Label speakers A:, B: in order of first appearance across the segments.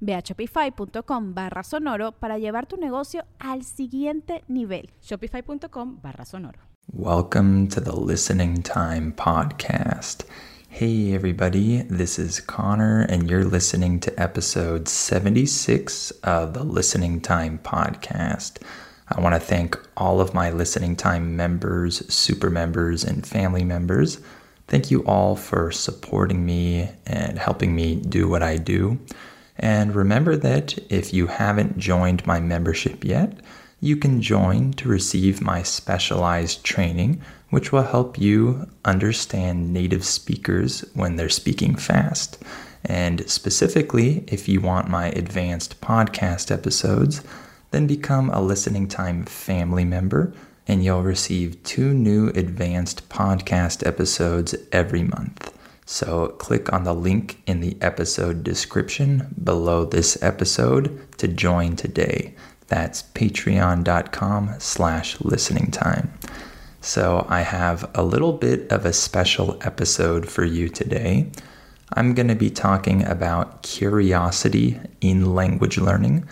A: Ve a shopify.com barra sonoro para llevar tu negocio al siguiente nivel.
B: Shopify.com barra sonoro.
C: Welcome to the Listening Time Podcast. Hey, everybody, this is Connor, and you're listening to episode 76 of the Listening Time Podcast. I want to thank all of my Listening Time members, super members, and family members. Thank you all for supporting me and helping me do what I do. And remember that if you haven't joined my membership yet, you can join to receive my specialized training, which will help you understand native speakers when they're speaking fast. And specifically, if you want my advanced podcast episodes, then become a listening time family member and you'll receive two new advanced podcast episodes every month. So click on the link in the episode description below this episode to join today. That's patreon.com slash listening time. So I have a little bit of a special episode for you today. I'm going to be talking about curiosity in language learning.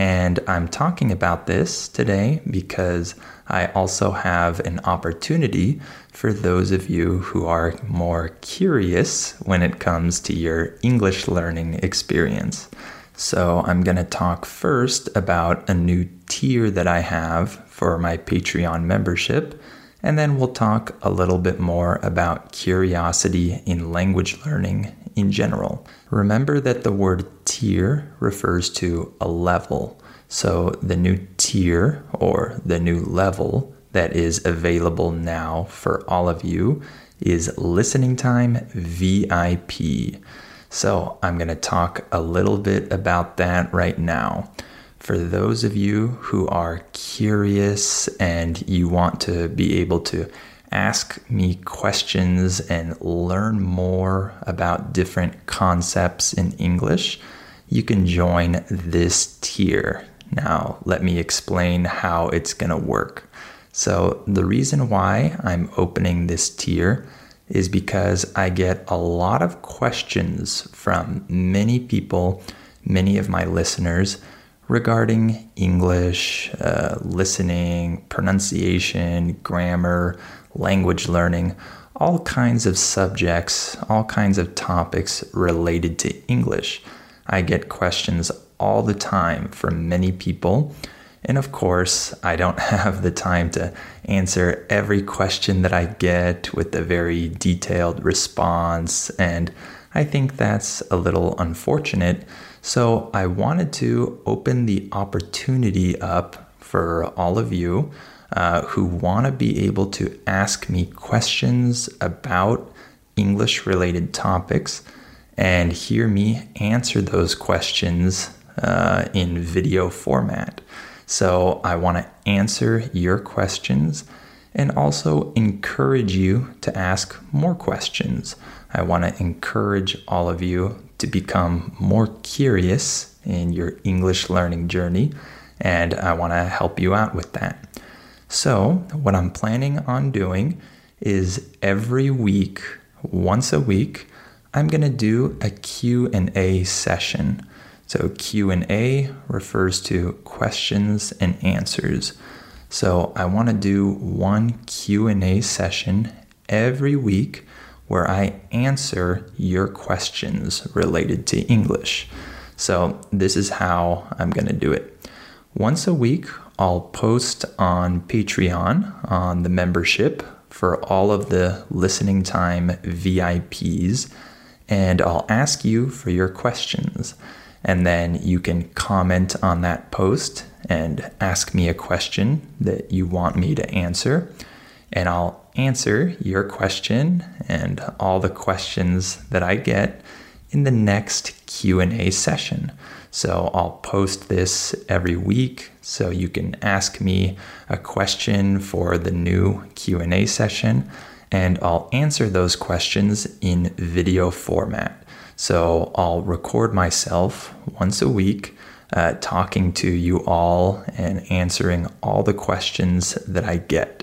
C: And I'm talking about this today because I also have an opportunity for those of you who are more curious when it comes to your English learning experience. So, I'm going to talk first about a new tier that I have for my Patreon membership, and then we'll talk a little bit more about curiosity in language learning in general. Remember that the word tier refers to a level. So the new tier or the new level that is available now for all of you is Listening Time VIP. So I'm going to talk a little bit about that right now. For those of you who are curious and you want to be able to ask me questions and learn more about different concepts in English, you can join this tier. Now, let me explain how it's going to work. So, the reason why I'm opening this tier is because I get a lot of questions from many people, many of my listeners, regarding English, uh, listening, pronunciation, grammar, language learning, all kinds of subjects, all kinds of topics related to English. I get questions all the time from many people. And of course, I don't have the time to answer every question that I get with a very detailed response. And I think that's a little unfortunate. So I wanted to open the opportunity up for all of you uh, who want to be able to ask me questions about English related topics and hear me answer those questions uh, in video format. So I want to answer your questions and also encourage you to ask more questions. I want to encourage all of you to become more curious in your English learning journey, and I want to help you out with that. So, what I'm planning on doing is every week, once a week, I'm going to do a Q&A session. So Q&A refers to questions and answers. So I want to do one Q&A session every week where I answer your questions related to English. So this is how I'm going to do it. Once a week, I'll post on Patreon on the membership for all of the listening time VIPs, and I'll ask you for your questions. And then you can comment on that post and ask me a question that you want me to answer. And I'll answer your question and all the questions that I get in the next Q&A session. So I'll post this every week so you can ask me a question for the new Q&A session and I'll answer those questions in video format. So I'll record myself once a week uh, talking to you all and answering all the questions that I get.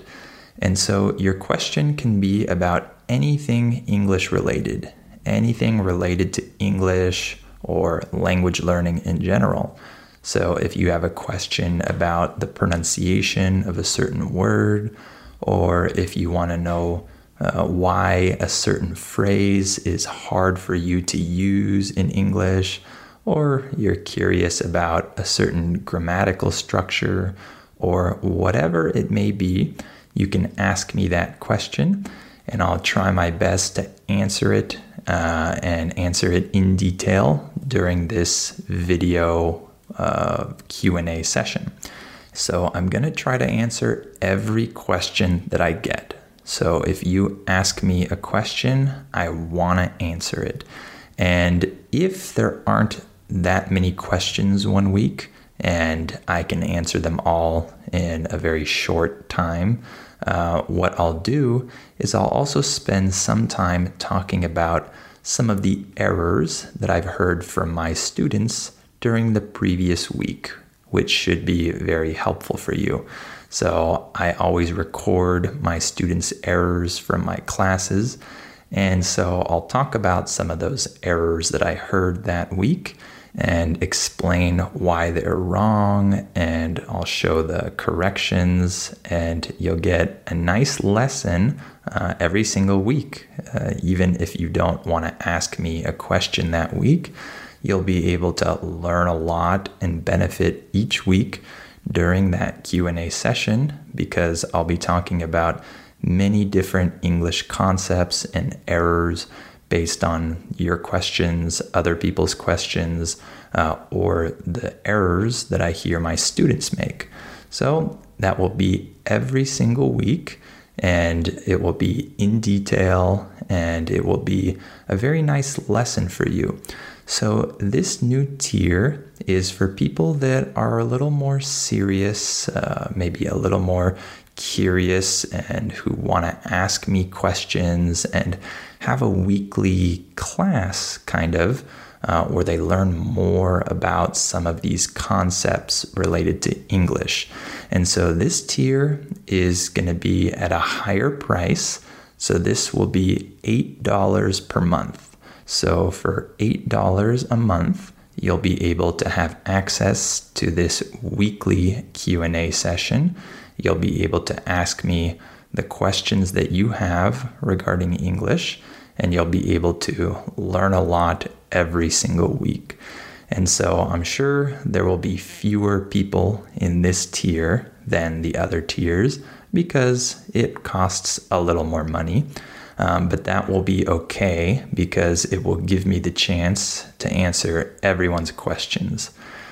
C: And so your question can be about anything English related, anything related to English or language learning in general. So if you have a question about the pronunciation of a certain word, or if you want to know uh, why a certain phrase is hard for you to use in English, or you're curious about a certain grammatical structure, or whatever it may be, you can ask me that question and I'll try my best to answer it uh, and answer it in detail during this video uh, Q&A session. So I'm going to try to answer every question that I get. So if you ask me a question, I want to answer it. And if there aren't that many questions one week and I can answer them all in a very short time, uh, what I'll do is I'll also spend some time talking about some of the errors that I've heard from my students during the previous week, which should be very helpful for you. So I always record my students' errors from my classes. And so I'll talk about some of those errors that I heard that week and explain why they're wrong. And I'll show the corrections, and you'll get a nice lesson uh, every single week. Uh, even if you don't want to ask me a question that week, you'll be able to learn a lot and benefit each week during that Q&A session because I'll be talking about many different English concepts and errors based on your questions, other people's questions, uh, or the errors that I hear my students make. So that will be every single week, and it will be in detail, and it will be a very nice lesson for you. So, this new tier is for people that are a little more serious, uh, maybe a little more curious, and who want to ask me questions and have a weekly class kind of. Uh, where they learn more about some of these concepts related to English. And so this tier is going to be at a higher price. So this will be $8 per month. So for $8 a month, you'll be able to have access to this weekly Q&A session. You'll be able to ask me the questions that you have regarding English and you'll be able to learn a lot every single week. And so I'm sure there will be fewer people in this tier than the other tiers because it costs a little more money. Um, but that will be okay because it will give me the chance to answer everyone's questions.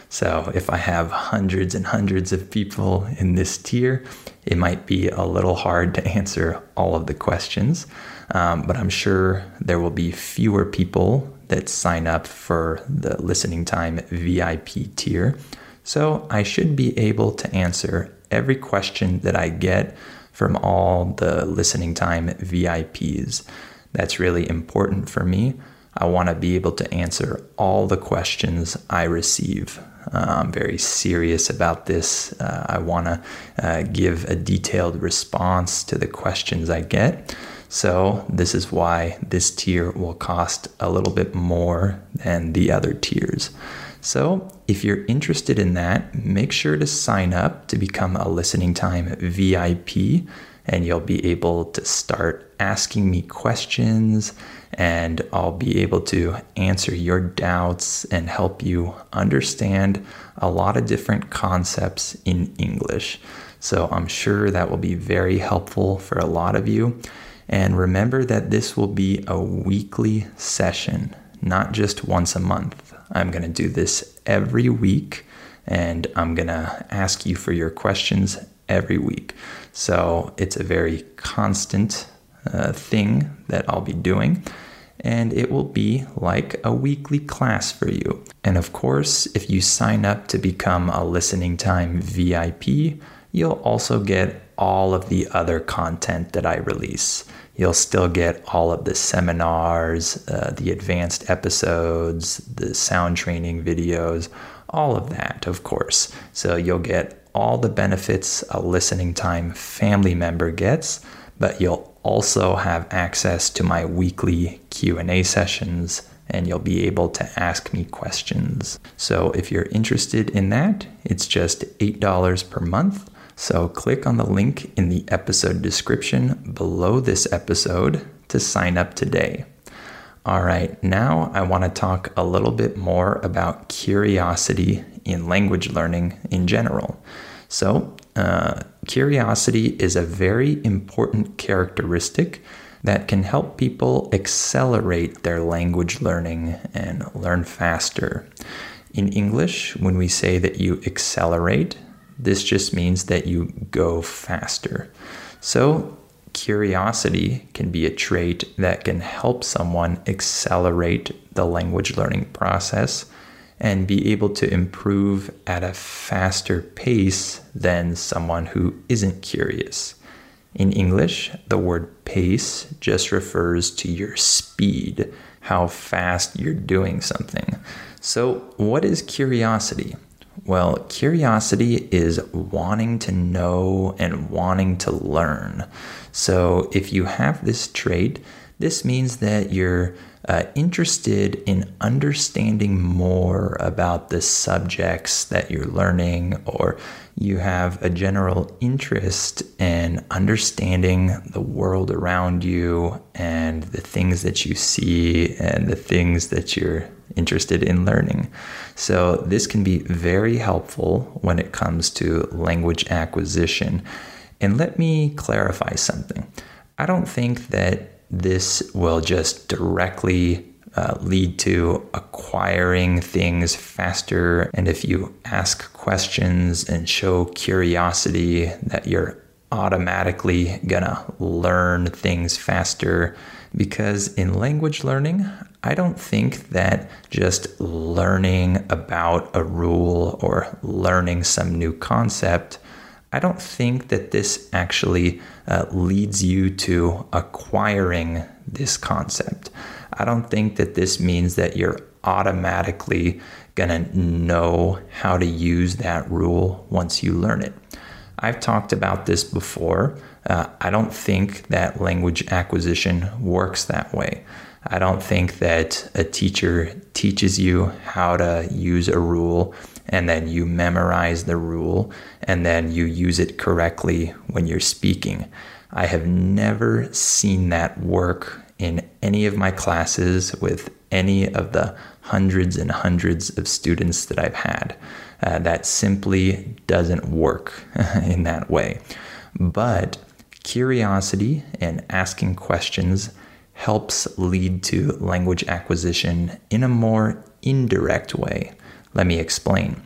C: So if I have hundreds and hundreds of people in this tier, it might be a little hard to answer all of the questions. Um, but I'm sure there will be fewer people that sign up for the listening time VIP tier. So I should be able to answer every question that I get from all the listening time VIPs. That's really important for me. I want to be able to answer all the questions I receive. Uh, I'm very serious about this. Uh, I want to uh, give a detailed response to the questions I get. So, this is why this tier will cost a little bit more than the other tiers. So, if you're interested in that, make sure to sign up to become a listening time VIP, and you'll be able to start asking me questions, and I'll be able to answer your doubts and help you understand a lot of different concepts in English. So I'm sure that will be very helpful for a lot of you. And remember that this will be a weekly session, not just once a month. I'm going to do this every week and I'm going to ask you for your questions every week. So it's a very constant uh, thing that I'll be doing. And it will be like a weekly class for you. And of course, if you sign up to become a listening time VIP, you'll also get all of the other content that I release. You'll still get all of the seminars, uh, the advanced episodes, the sound training videos, all of that, of course. So you'll get all the benefits a listening time family member gets, but you'll also have access to my weekly Q&A sessions and you'll be able to ask me questions. So if you're interested in that, it's just $8 per month so click on the link in the episode description below this episode to sign up today. All right, now I want to talk a little bit more about curiosity in language learning in general. So, uh, curiosity is a very important characteristic that can help people accelerate their language learning and learn faster. In English, when we say that you accelerate, this just means that you go faster. So, curiosity can be a trait that can help someone accelerate the language learning process and be able to improve at a faster pace than someone who isn't curious. In English, the word pace just refers to your speed, how fast you're doing something. So, what is curiosity? Well, curiosity is wanting to know and wanting to learn. So, if you have this trait, this means that you're uh, interested in understanding more about the subjects that you're learning, or you have a general interest in understanding the world around you and the things that you see and the things that you're interested in learning. So, this can be very helpful when it comes to language acquisition. And let me clarify something. I don't think that this will just directly uh, lead to acquiring things faster. And if you ask questions and show curiosity, that you're automatically gonna learn things faster. Because in language learning, I don't think that just learning about a rule or learning some new concept, I don't think that this actually uh, leads you to acquiring this concept. I don't think that this means that you're automatically going to know how to use that rule once you learn it. I've talked about this before. Uh, I don't think that language acquisition works that way. I don't think that a teacher teaches you how to use a rule and then you memorize the rule and then you use it correctly when you're speaking. I have never seen that work in any of my classes with any of the hundreds and hundreds of students that I've had. Uh, that simply doesn't work in that way. But curiosity and asking questions helps lead to language acquisition in a more indirect way. Let me explain.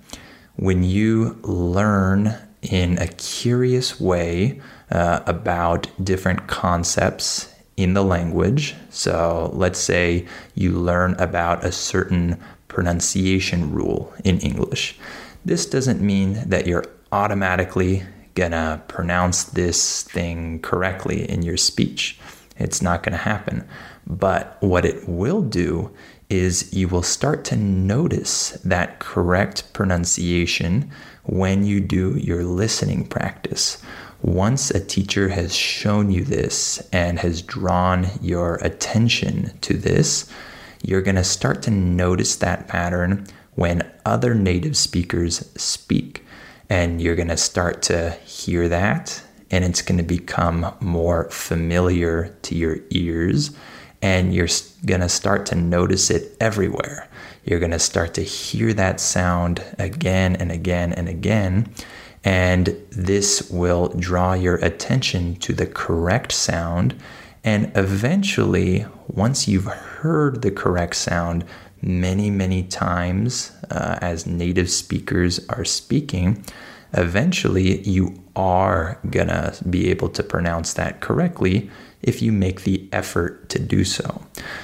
C: When you learn in a curious way uh, about different concepts in the language, so let's say you learn about a certain pronunciation rule in English, this doesn't mean that you're automatically gonna pronounce this thing correctly in your speech. It's not to happen. But what it will do is you will start to notice that correct pronunciation when you do your listening practice. Once a teacher has shown you this and has drawn your attention to this, you're going to start to notice that pattern when other native speakers speak. And you're going to start to hear that and it's going to become more familiar to your ears and you're going to start to notice it everywhere. You're going to start to hear that sound again and again and again. And this will draw your attention to the correct sound. And eventually, once you've heard the correct sound many, many times uh, as native speakers are speaking, eventually you are gonna be able to pronounce that correctly if you make the effort to do so.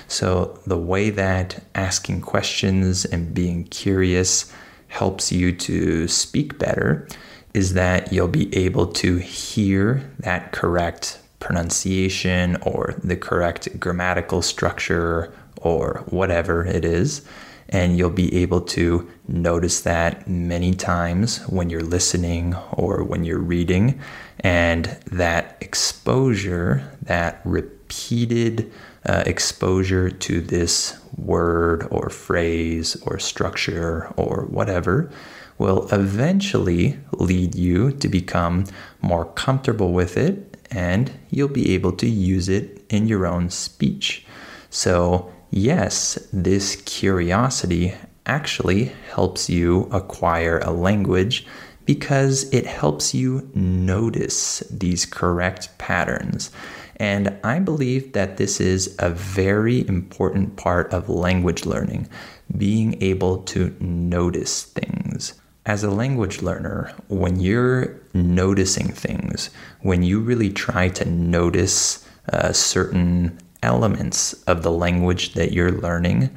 C: So, the way that asking questions and being curious helps you to speak better is that you'll be able to hear that correct pronunciation or the correct grammatical structure or whatever it is. And you'll be able to notice that many times when you're listening or when you're reading. And that exposure, that repeated uh, exposure to this word or phrase or structure or whatever will eventually lead you to become more comfortable with it and you'll be able to use it in your own speech. So, yes, this curiosity actually helps you acquire a language because it helps you notice these correct patterns. And I believe that this is a very important part of language learning, being able to notice things. As a language learner, when you're noticing things, when you really try to notice uh, certain elements of the language that you're learning,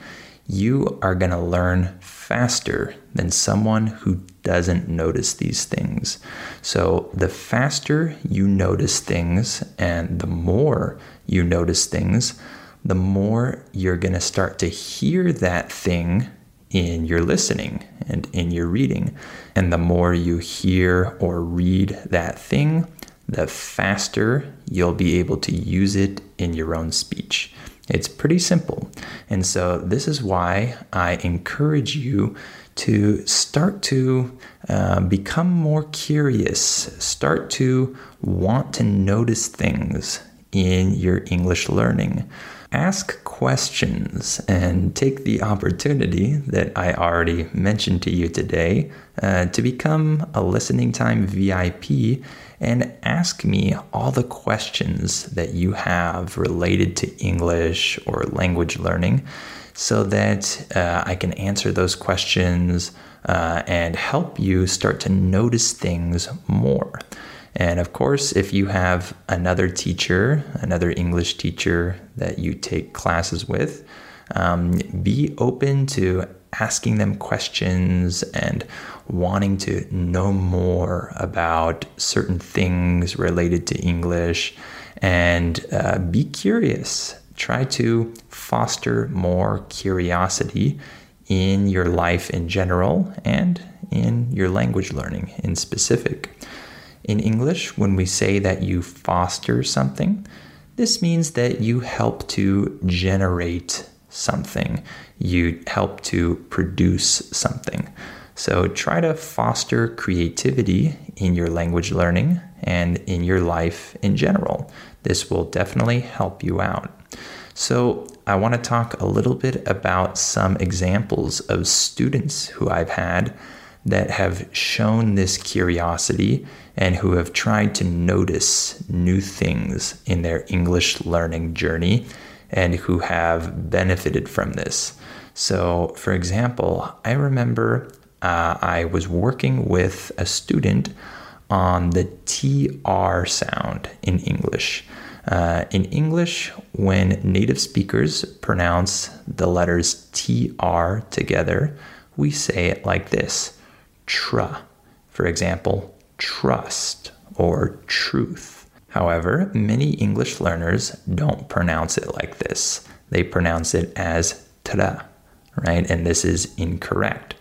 C: you are going to learn faster than someone who doesn't notice these things. So, the faster you notice things and the more you notice things, the more you're going to start to hear that thing in your listening and in your reading. And the more you hear or read that thing, the faster you'll be able to use it in your own speech. It's pretty simple. And so, this is why I encourage you to start to uh, become more curious, start to want to notice things in your English learning ask questions and take the opportunity that I already mentioned to you today uh, to become a listening time VIP and ask me all the questions that you have related to English or language learning so that uh, I can answer those questions uh, and help you start to notice things more. And of course, if you have another teacher, another English teacher that you take classes with, um, be open to asking them questions and wanting to know more about certain things related to English and uh, be curious. Try to foster more curiosity in your life in general and in your language learning in specific. In English, when we say that you foster something, this means that you help to generate something, you help to produce something. So try to foster creativity in your language learning and in your life in general. This will definitely help you out. So, I want to talk a little bit about some examples of students who I've had that have shown this curiosity and who have tried to notice new things in their English learning journey and who have benefited from this. So, for example, I remember uh, I was working with a student on the TR sound in English. Uh, in English, when native speakers pronounce the letters TR together, we say it like this tra. For example, trust or truth. However, many English learners don't pronounce it like this. They pronounce it as tra, right? And this is incorrect.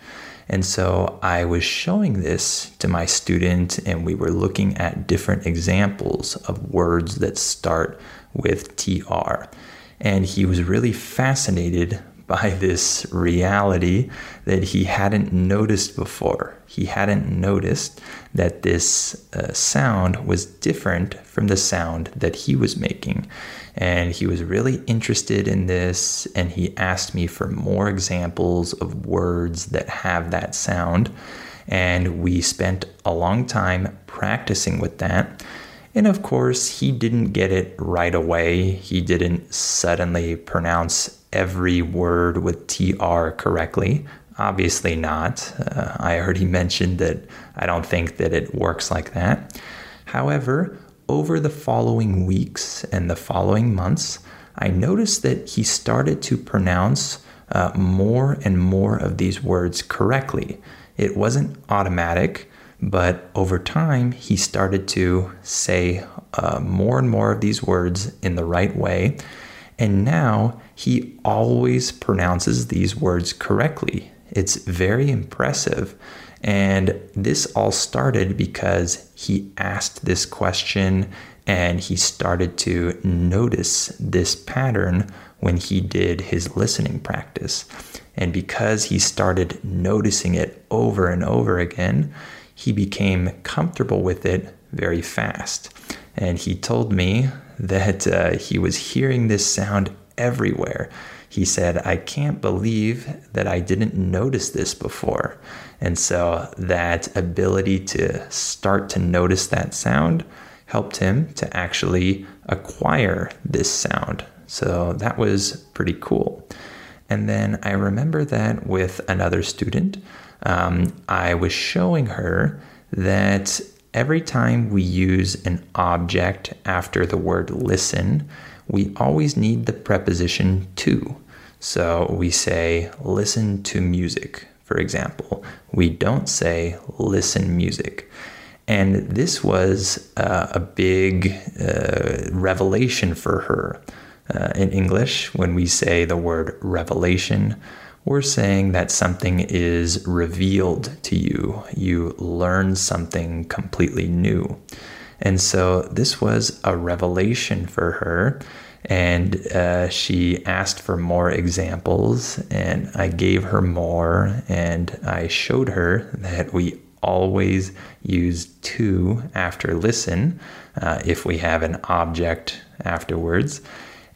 C: And so I was showing this to my student, and we were looking at different examples of words that start with TR. And he was really fascinated by this reality that he hadn't noticed before. He hadn't noticed that this uh, sound was different from the sound that he was making. And he was really interested in this, and he asked me for more examples of words that have that sound. And we spent a long time practicing with that. And of course, he didn't get it right away. He didn't suddenly pronounce every word with TR correctly. Obviously, not. Uh, I already mentioned that I don't think that it works like that. However, over the following weeks and the following months, I noticed that he started to pronounce uh, more and more of these words correctly. It wasn't automatic, but over time, he started to say uh, more and more of these words in the right way. And now he always pronounces these words correctly. It's very impressive. And this all started because he asked this question and he started to notice this pattern when he did his listening practice. And because he started noticing it over and over again, he became comfortable with it very fast. And he told me that uh, he was hearing this sound everywhere. He said, I can't believe that I didn't notice this before. And so that ability to start to notice that sound helped him to actually acquire this sound. So that was pretty cool. And then I remember that with another student, um, I was showing her that every time we use an object after the word listen, we always need the preposition to. So we say, listen to music, for example. We don't say, listen music. And this was uh, a big uh, revelation for her. Uh, in English, when we say the word revelation, we're saying that something is revealed to you. You learn something completely new. And so this was a revelation for her. And uh, she asked for more examples, and I gave her more. And I showed her that we always use to after listen uh, if we have an object afterwards.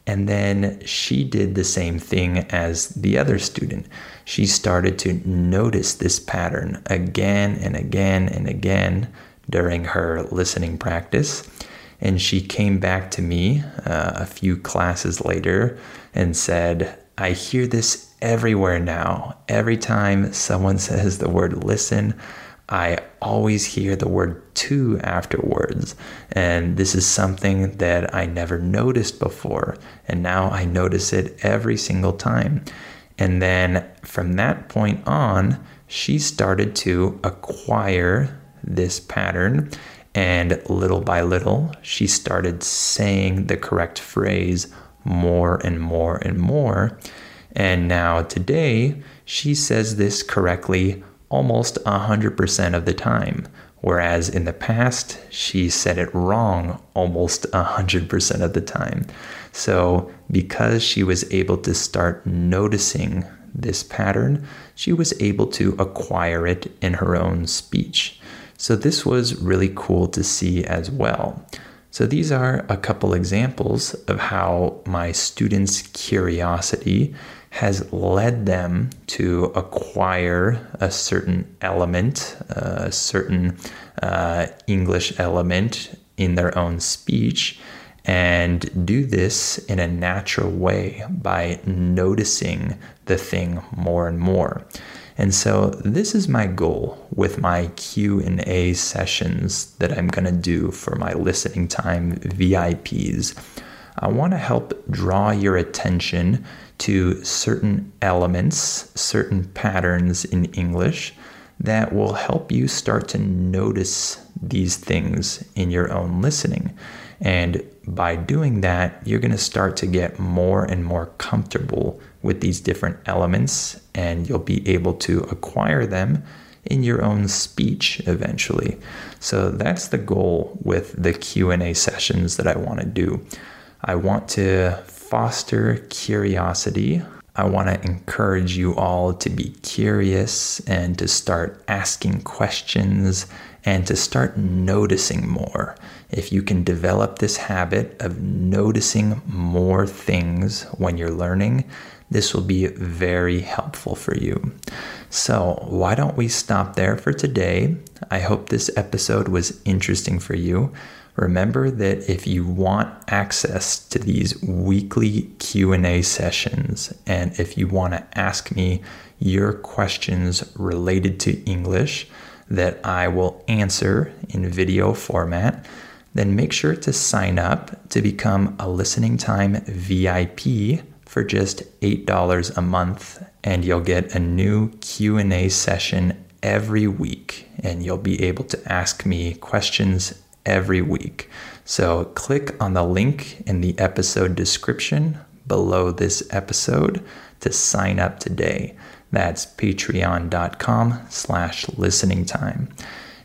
C: And then she did the same thing as the other student. She started to notice this pattern again and again and again during her listening practice. And she came back to me uh, a few classes later and said, I hear this everywhere now. Every time someone says the word listen, I always hear the word to afterwards. And this is something that I never noticed before. And now I notice it every single time. And then from that point on, she started to acquire this pattern. And little by little, she started saying the correct phrase more and more and more. And now today, she says this correctly almost 100% of the time, whereas in the past, she said it wrong almost 100% of the time. So, because she was able to start noticing this pattern, she was able to acquire it in her own speech. So, this was really cool to see as well. So, these are a couple examples of how my students' curiosity has led them to acquire a certain element, a certain uh, English element in their own speech, and do this in a natural way by noticing the thing more and more. And so this is my goal with my Q&A sessions that I'm going to do for my listening time VIPs. I want to help draw your attention to certain elements, certain patterns in English that will help you start to notice these things in your own listening. And by doing that, you're going to start to get more and more comfortable with these different elements and you'll be able to acquire them in your own speech eventually. So that's the goal with the Q&A sessions that I want to do. I want to foster curiosity. I want to encourage you all to be curious and to start asking questions and to start noticing more. If you can develop this habit of noticing more things when you're learning, this will be very helpful for you. So, why don't we stop there for today? I hope this episode was interesting for you. Remember that if you want access to these weekly Q&A sessions and if you want to ask me your questions related to English that I will answer in video format, then make sure to sign up to become a listening time VIP for just $8 a month and you'll get a new Q&A session every week and you'll be able to ask me questions every week. So click on the link in the episode description below this episode to sign up today. That's patreon.com slash listening time.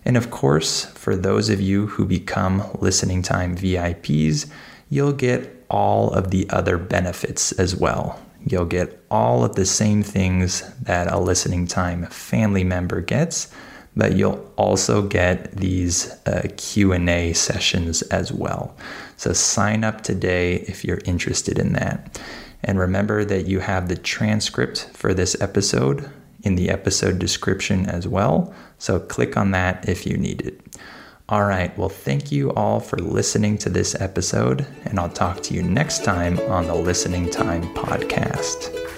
C: And of course, for those of you who become listening time VIPs, you'll get all of the other benefits as well. You'll get all of the same things that a listening time family member gets, but you'll also get these uh, q&a sessions as well. So sign up today if you're interested in that. And remember that you have the transcript for this episode in the episode description as well. So click on that if you need it. All right. Well thank you all for listening to this episode and i'll talk to you next time on the listening time podcast